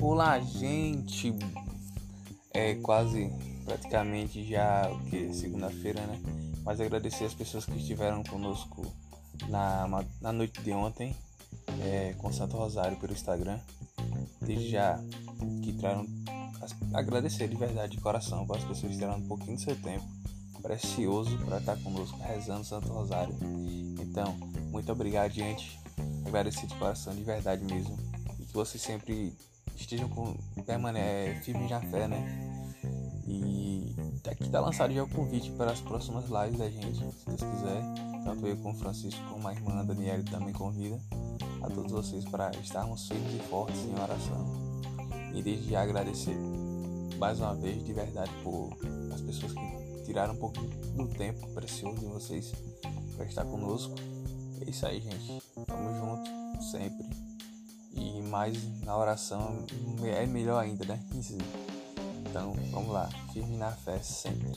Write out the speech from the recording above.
Olá, gente! É quase praticamente já o que segunda-feira, né? Mas agradecer as pessoas que estiveram conosco na, na noite de ontem é, com Santo Rosário pelo Instagram. Desde já que agradecer de verdade de coração para as pessoas que tiraram um pouquinho do seu tempo precioso para estar conosco rezando Santo Rosário. Então, muito obrigado, gente. Agradecer de coração de verdade mesmo que vocês sempre estejam com permane firmes na fé, né? E aqui tá lançado já o convite para as próximas lives da gente, se Deus quiser. Tanto eu como o Francisco, como a irmã Daniela também convida a todos vocês para estarmos firmes e fortes em oração. E desde já agradecer mais uma vez de verdade por as pessoas que tiraram um pouco do tempo precioso de vocês para estar conosco. É isso aí, gente. Tamo junto sempre. Mais na oração é melhor ainda, né? Então vamos lá, firme na fé sempre.